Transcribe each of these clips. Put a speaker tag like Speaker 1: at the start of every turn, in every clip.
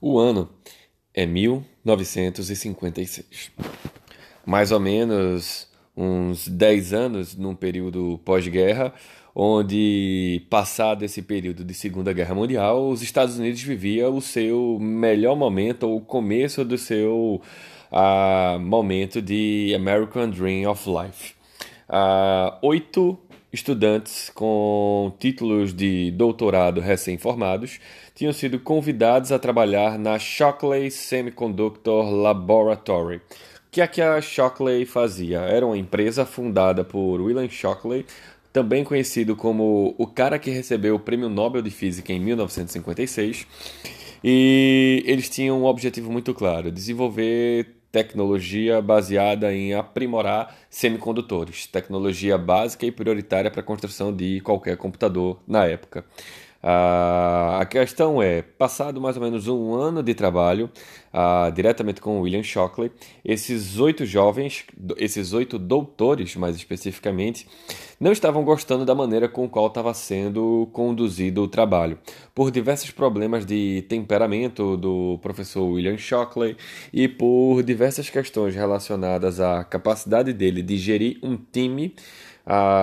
Speaker 1: O ano é 1956. Mais ou menos uns 10 anos num período pós-guerra, onde, passado esse período de Segunda Guerra Mundial, os Estados Unidos vivia o seu melhor momento, ou o começo do seu uh, momento de American Dream of Life. Uh, oito estudantes com títulos de doutorado recém-formados tinham sido convidados a trabalhar na Shockley Semiconductor Laboratory. O que é que a Shockley fazia? Era uma empresa fundada por William Shockley, também conhecido como o cara que recebeu o Prêmio Nobel de Física em 1956. E eles tinham um objetivo muito claro: desenvolver tecnologia baseada em aprimorar semicondutores, tecnologia básica e prioritária para a construção de qualquer computador na época. A questão é, passado mais ou menos um ano de trabalho diretamente com William Shockley, esses oito jovens, esses oito doutores mais especificamente, não estavam gostando da maneira com qual estava sendo conduzido o trabalho, por diversos problemas de temperamento do professor William Shockley e por diversas questões relacionadas à capacidade dele de gerir um time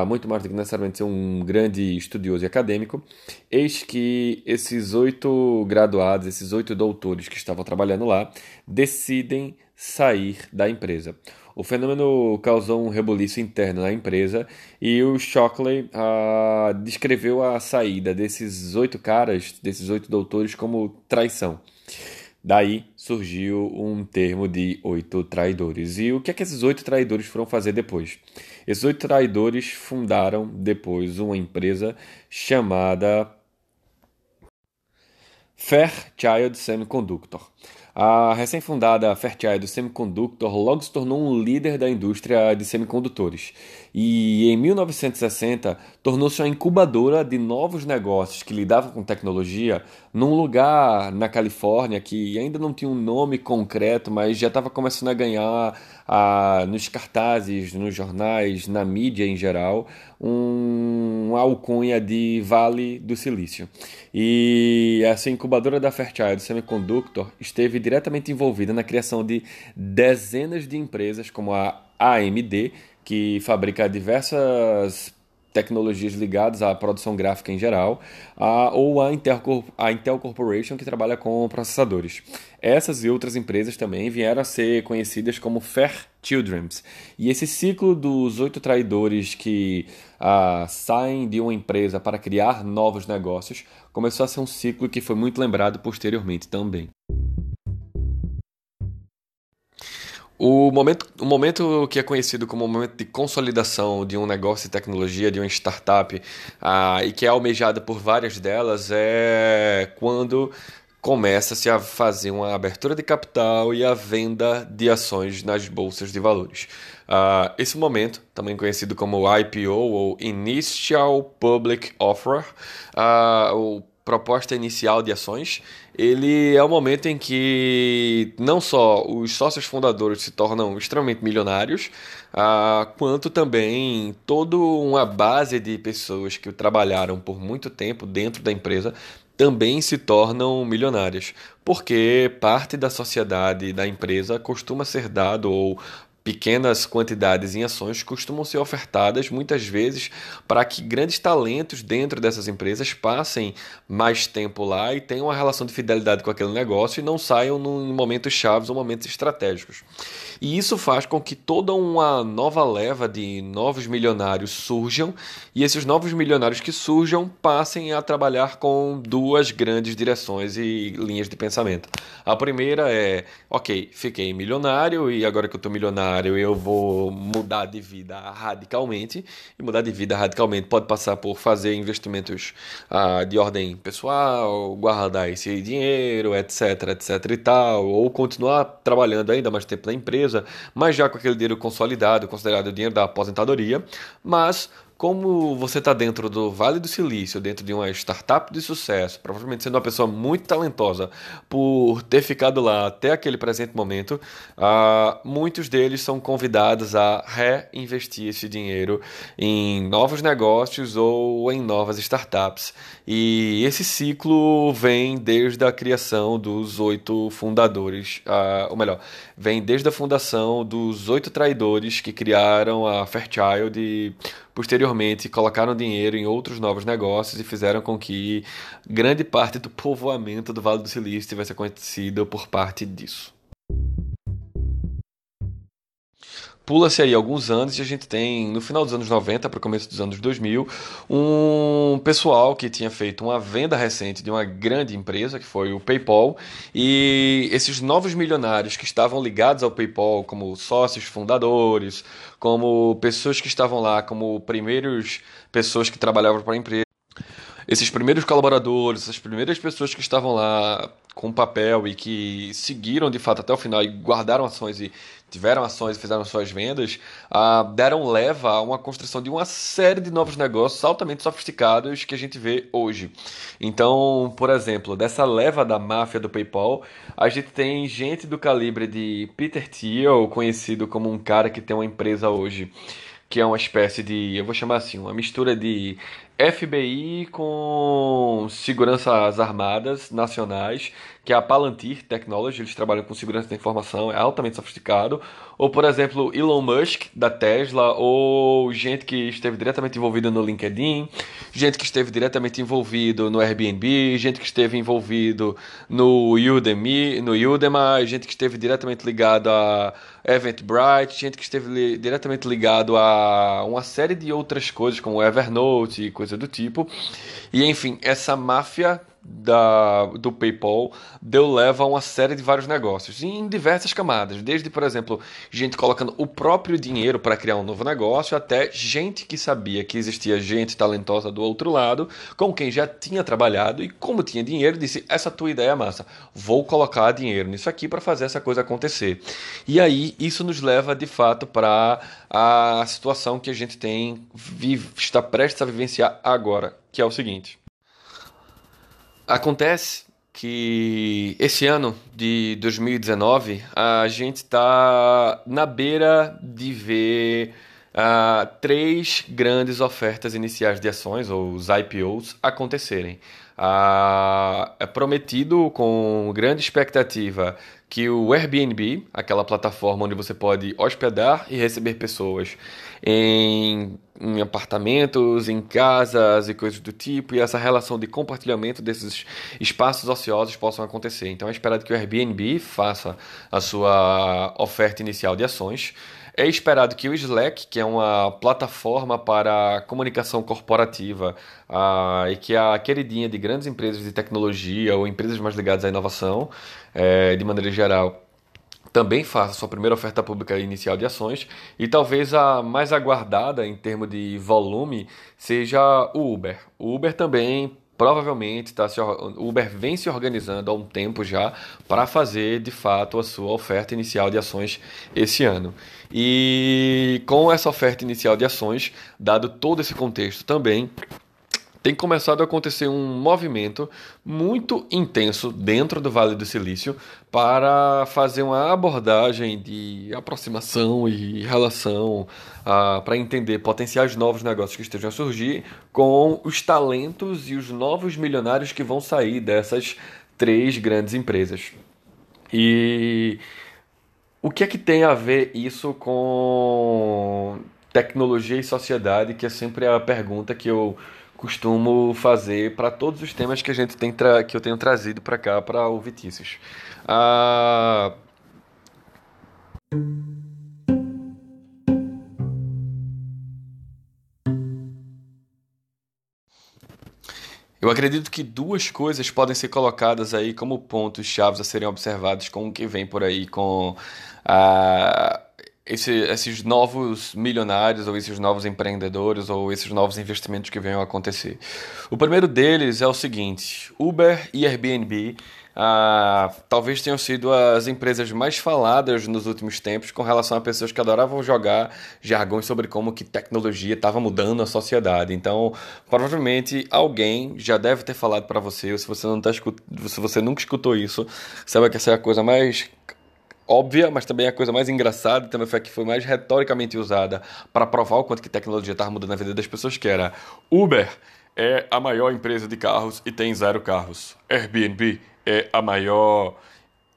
Speaker 1: muito mais do que necessariamente ser um grande estudioso e acadêmico, eis que esses oito graduados, esses oito doutores que estavam trabalhando lá, decidem sair da empresa. O fenômeno causou um rebuliço interno na empresa e o Shockley ah, descreveu a saída desses oito caras, desses oito doutores, como traição. Daí surgiu um termo de oito traidores. E o que é que esses oito traidores foram fazer depois? Esses oito traidores fundaram depois uma empresa chamada Fairchild Semiconductor. A recém-fundada Fairchild Semiconductor logo se tornou um líder da indústria de semicondutores e, em 1960, tornou-se uma incubadora de novos negócios que lidavam com tecnologia num lugar na Califórnia que ainda não tinha um nome concreto, mas já estava começando a ganhar nos cartazes, nos jornais, na mídia em geral, um, alcunha de Vale do Silício. E essa incubadora da Fairchild Semiconductor esteve diretamente envolvida na criação de dezenas de empresas como a AMD, que fabrica diversas tecnologias ligadas à produção gráfica em geral, a, ou a Intel, a Intel Corporation, que trabalha com processadores. Essas e outras empresas também vieram a ser conhecidas como Fair Children's. E esse ciclo dos oito traidores que a, saem de uma empresa para criar novos negócios começou a ser um ciclo que foi muito lembrado posteriormente também. O momento, o momento que é conhecido como o momento de consolidação de um negócio de tecnologia, de uma startup, ah, e que é almejado por várias delas, é quando começa-se a fazer uma abertura de capital e a venda de ações nas bolsas de valores. Uh, esse momento, também conhecido como IPO ou Initial Public Offer, uh, o proposta inicial de ações, ele é o momento em que não só os sócios fundadores se tornam extremamente milionários, ah, quanto também toda uma base de pessoas que trabalharam por muito tempo dentro da empresa também se tornam milionárias, porque parte da sociedade da empresa costuma ser dado ou pequenas quantidades em ações costumam ser ofertadas muitas vezes para que grandes talentos dentro dessas empresas passem mais tempo lá e tenham uma relação de fidelidade com aquele negócio e não saiam em momentos chaves ou momentos estratégicos. E isso faz com que toda uma nova leva de novos milionários surjam e esses novos milionários que surjam passem a trabalhar com duas grandes direções e linhas de pensamento. A primeira é, ok, fiquei milionário e agora que eu estou milionário eu vou mudar de vida radicalmente. E mudar de vida radicalmente pode passar por fazer investimentos ah, de ordem pessoal, guardar esse dinheiro, etc, etc e tal, ou continuar trabalhando ainda mais tempo na empresa, mas já com aquele dinheiro consolidado, considerado o dinheiro da aposentadoria. Mas como você está dentro do Vale do Silício, dentro de uma startup de sucesso, provavelmente sendo uma pessoa muito talentosa por ter ficado lá até aquele presente momento, uh, muitos deles são convidados a reinvestir esse dinheiro em novos negócios ou em novas startups. E esse ciclo vem desde a criação dos oito fundadores, uh, ou melhor, vem desde a fundação dos oito traidores que criaram a Fairchild e posteriormente colocaram dinheiro em outros novos negócios e fizeram com que grande parte do povoamento do Vale do Silício tivesse acontecido por parte disso. Pula-se aí alguns anos e a gente tem, no final dos anos 90 para o começo dos anos 2000, um pessoal que tinha feito uma venda recente de uma grande empresa, que foi o PayPal, e esses novos milionários que estavam ligados ao PayPal como sócios fundadores, como pessoas que estavam lá como primeiros pessoas que trabalhavam para a empresa, esses primeiros colaboradores, essas primeiras pessoas que estavam lá com papel e que seguiram de fato até o final e guardaram ações e tiveram ações e fizeram suas vendas, uh, deram leva a uma construção de uma série de novos negócios altamente sofisticados que a gente vê hoje. Então, por exemplo, dessa leva da máfia do PayPal, a gente tem gente do calibre de Peter Thiel, conhecido como um cara que tem uma empresa hoje que é uma espécie de, eu vou chamar assim, uma mistura de FBI com seguranças armadas nacionais, que é a Palantir Technology, eles trabalham com segurança da informação, é altamente sofisticado. Ou, por exemplo, Elon Musk, da Tesla, ou gente que esteve diretamente envolvida no LinkedIn, gente que esteve diretamente envolvido no Airbnb, gente que esteve envolvido no Udemy, no Udemy, gente que esteve diretamente ligado a Eventbrite, gente que esteve li diretamente ligado a uma série de outras coisas, como Evernote coisa do tipo. E enfim, essa máfia da, do PayPal deu leva a uma série de vários negócios em diversas camadas, desde, por exemplo, gente colocando o próprio dinheiro para criar um novo negócio, até gente que sabia que existia gente talentosa do outro lado, com quem já tinha trabalhado e, como tinha dinheiro, disse: Essa tua ideia é massa, vou colocar dinheiro nisso aqui para fazer essa coisa acontecer. E aí, isso nos leva de fato para a situação que a gente tem, vive, está prestes a vivenciar agora, que é o seguinte. Acontece que esse ano de 2019 a gente está na beira de ver uh, três grandes ofertas iniciais de ações, ou os IPOs, acontecerem. Uh, é prometido com grande expectativa que o Airbnb, aquela plataforma onde você pode hospedar e receber pessoas em, em, apartamentos, em casas e coisas do tipo, e essa relação de compartilhamento desses espaços ociosos possam acontecer. Então é esperado que o Airbnb faça a sua oferta inicial de ações. É esperado que o Slack, que é uma plataforma para comunicação corporativa uh, e que é a queridinha de grandes empresas de tecnologia ou empresas mais ligadas à inovação, é, de maneira geral, também faça sua primeira oferta pública inicial de ações e talvez a mais aguardada em termos de volume seja o Uber. O Uber também provavelmente está se o Uber vem se organizando há um tempo já para fazer de fato a sua oferta inicial de ações esse ano. E com essa oferta inicial de ações, dado todo esse contexto também, tem começado a acontecer um movimento muito intenso dentro do Vale do Silício para fazer uma abordagem de aproximação e relação uh, para entender potenciais novos negócios que estejam a surgir com os talentos e os novos milionários que vão sair dessas três grandes empresas. E o que é que tem a ver isso com tecnologia e sociedade, que é sempre a pergunta que eu costumo fazer para todos os temas que a gente tem que eu tenho trazido para cá para o Vitícius. Ah... Eu acredito que duas coisas podem ser colocadas aí como pontos chaves a serem observados com o que vem por aí com a esse, esses novos milionários, ou esses novos empreendedores, ou esses novos investimentos que venham a acontecer. O primeiro deles é o seguinte: Uber e Airbnb. Ah, talvez tenham sido as empresas mais faladas nos últimos tempos com relação a pessoas que adoravam jogar jargões sobre como que tecnologia estava mudando a sociedade. Então, provavelmente alguém já deve ter falado para você, ou se você não tá se você nunca escutou isso, saiba que essa é a coisa mais óbvia, mas também a coisa mais engraçada, também foi a que foi mais retoricamente usada para provar o quanto que tecnologia estava mudando a vida das pessoas, que era Uber é a maior empresa de carros e tem zero carros. Airbnb é a maior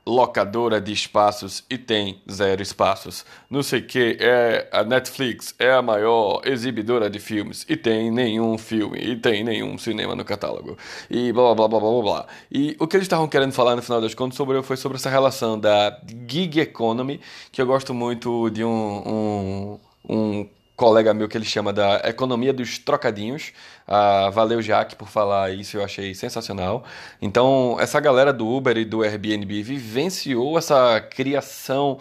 Speaker 1: locadora de espaços e tem zero espaços. Não sei que é a Netflix é a maior exibidora de filmes e tem nenhum filme e tem nenhum cinema no catálogo e blá blá blá blá blá blá. E o que eles estavam querendo falar no final das contas sobre foi sobre essa relação da gig economy que eu gosto muito de um, um, um colega meu que ele chama da economia dos trocadinhos. Ah, valeu, Jaque, por falar isso, eu achei sensacional. Então, essa galera do Uber e do Airbnb vivenciou essa criação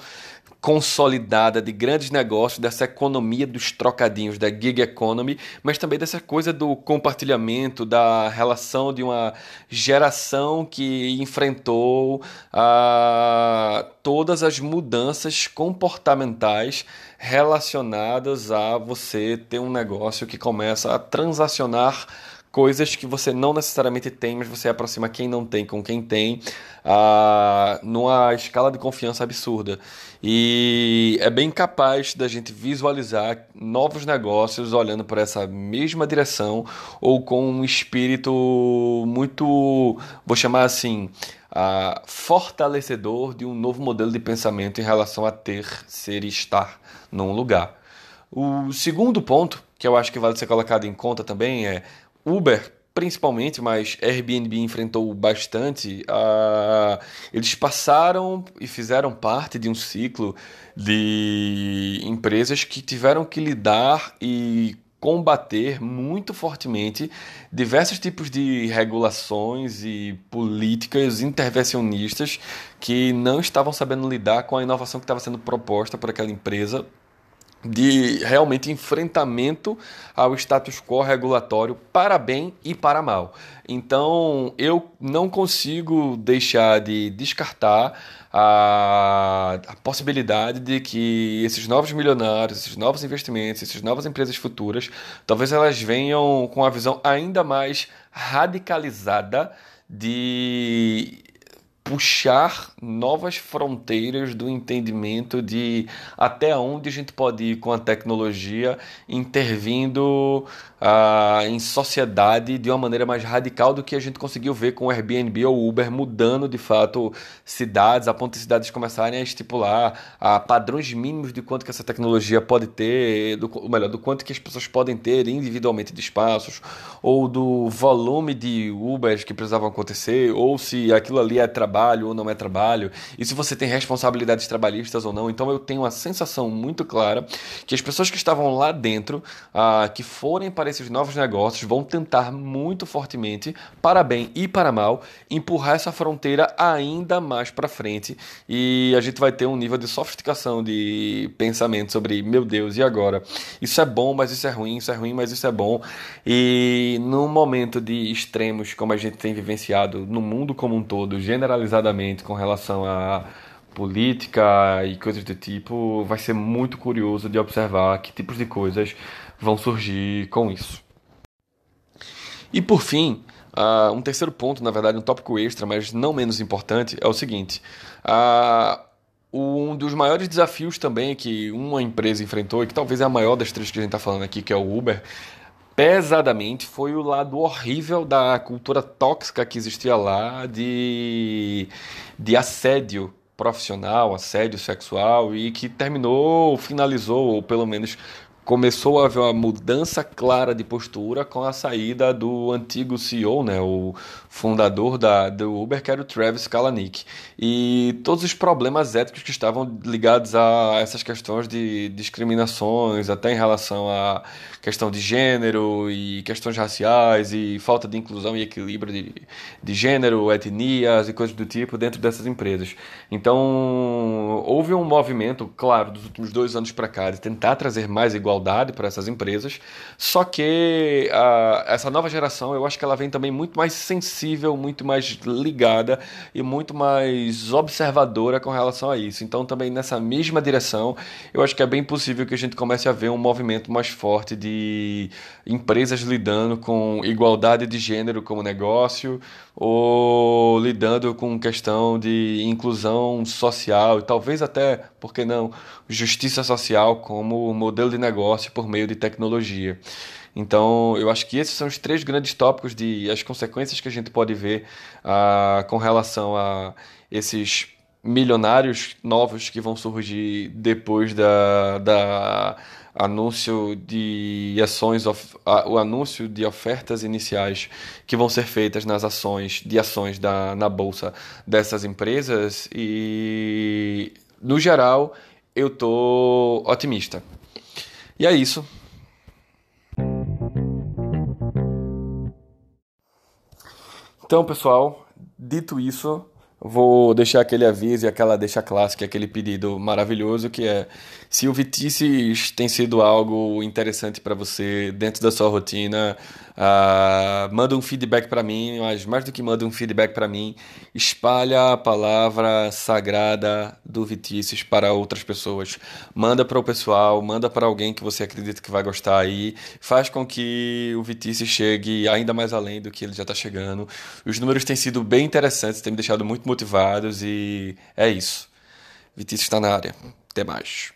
Speaker 1: consolidada de grandes negócios, dessa economia dos trocadinhos, da gig economy, mas também dessa coisa do compartilhamento, da relação de uma geração que enfrentou ah, todas as mudanças comportamentais relacionadas a você ter um negócio que começa a transacionar coisas que você não necessariamente tem, mas você aproxima quem não tem com quem tem, ah, numa escala de confiança absurda. E é bem capaz da gente visualizar novos negócios olhando para essa mesma direção ou com um espírito muito, vou chamar assim, ah, fortalecedor de um novo modelo de pensamento em relação a ter, ser e estar num lugar. O segundo ponto, que eu acho que vale ser colocado em conta também, é Uber, principalmente, mas Airbnb enfrentou bastante. Uh, eles passaram e fizeram parte de um ciclo de empresas que tiveram que lidar e combater muito fortemente diversos tipos de regulações e políticas intervencionistas que não estavam sabendo lidar com a inovação que estava sendo proposta por aquela empresa de realmente enfrentamento ao status quo regulatório para bem e para mal. Então, eu não consigo deixar de descartar a, a, possibilidade de que esses novos milionários, esses novos investimentos, essas novas empresas futuras, talvez elas venham com uma visão ainda mais radicalizada de puxar novas fronteiras do entendimento de até onde a gente pode ir com a tecnologia intervindo ah, em sociedade de uma maneira mais radical do que a gente conseguiu ver com o Airbnb ou Uber mudando de fato cidades, a ponto de cidades começarem a estipular ah, padrões mínimos de quanto que essa tecnologia pode ter, do, melhor, do quanto que as pessoas podem ter individualmente de espaços, ou do volume de Ubers que precisavam acontecer, ou se aquilo ali é trabalho trabalho ou não é trabalho, e se você tem responsabilidades trabalhistas ou não. Então eu tenho uma sensação muito clara que as pessoas que estavam lá dentro, ah, que forem para esses novos negócios, vão tentar muito fortemente, para bem e para mal, empurrar essa fronteira ainda mais para frente e a gente vai ter um nível de sofisticação de pensamento sobre, meu Deus, e agora? Isso é bom, mas isso é ruim, isso é ruim, mas isso é bom. E num momento de extremos como a gente tem vivenciado no mundo como um todo, generalizado com relação a política e coisas do tipo, vai ser muito curioso de observar que tipos de coisas vão surgir com isso. E por fim, uh, um terceiro ponto, na verdade, um tópico extra, mas não menos importante, é o seguinte: uh, um dos maiores desafios também que uma empresa enfrentou, e que talvez é a maior das três que a gente está falando aqui, que é o Uber, pesadamente foi o lado horrível da cultura tóxica que existia lá de, de assédio profissional, assédio sexual e que terminou, finalizou, ou pelo menos começou a haver uma mudança clara de postura com a saída do antigo CEO, né, o fundador da, do Uber, que era o Travis Kalanick. E todos os problemas éticos que estavam ligados a essas questões de discriminações, até em relação à questão de gênero e questões raciais e falta de inclusão e equilíbrio de, de gênero, etnias e coisas do tipo dentro dessas empresas. Então, houve um movimento, claro, dos últimos dois anos para cá de tentar trazer mais igualdade igualdade para essas empresas. Só que uh, essa nova geração, eu acho que ela vem também muito mais sensível, muito mais ligada e muito mais observadora com relação a isso. Então, também nessa mesma direção, eu acho que é bem possível que a gente comece a ver um movimento mais forte de empresas lidando com igualdade de gênero como negócio ou lidando com questão de inclusão social e talvez até, por que não, justiça social como modelo de negócio por meio de tecnologia. Então, eu acho que esses são os três grandes tópicos de as consequências que a gente pode ver ah, com relação a esses milionários novos que vão surgir depois da, da anúncio de ações, o anúncio de ofertas iniciais que vão ser feitas nas ações de ações da, na bolsa dessas empresas e no geral eu tô otimista. E é isso. Então, pessoal, dito isso, vou deixar aquele aviso e aquela deixa clássica, aquele pedido maravilhoso que é se o Vitices tem sido algo interessante para você dentro da sua rotina, uh, manda um feedback para mim, mas mais do que manda um feedback para mim, espalha a palavra sagrada do Vitices para outras pessoas. Manda para o pessoal, manda para alguém que você acredita que vai gostar aí, faz com que o Vitices chegue ainda mais além do que ele já está chegando. Os números têm sido bem interessantes, têm me deixado muito motivados e é isso. Vitices está na área. Até mais.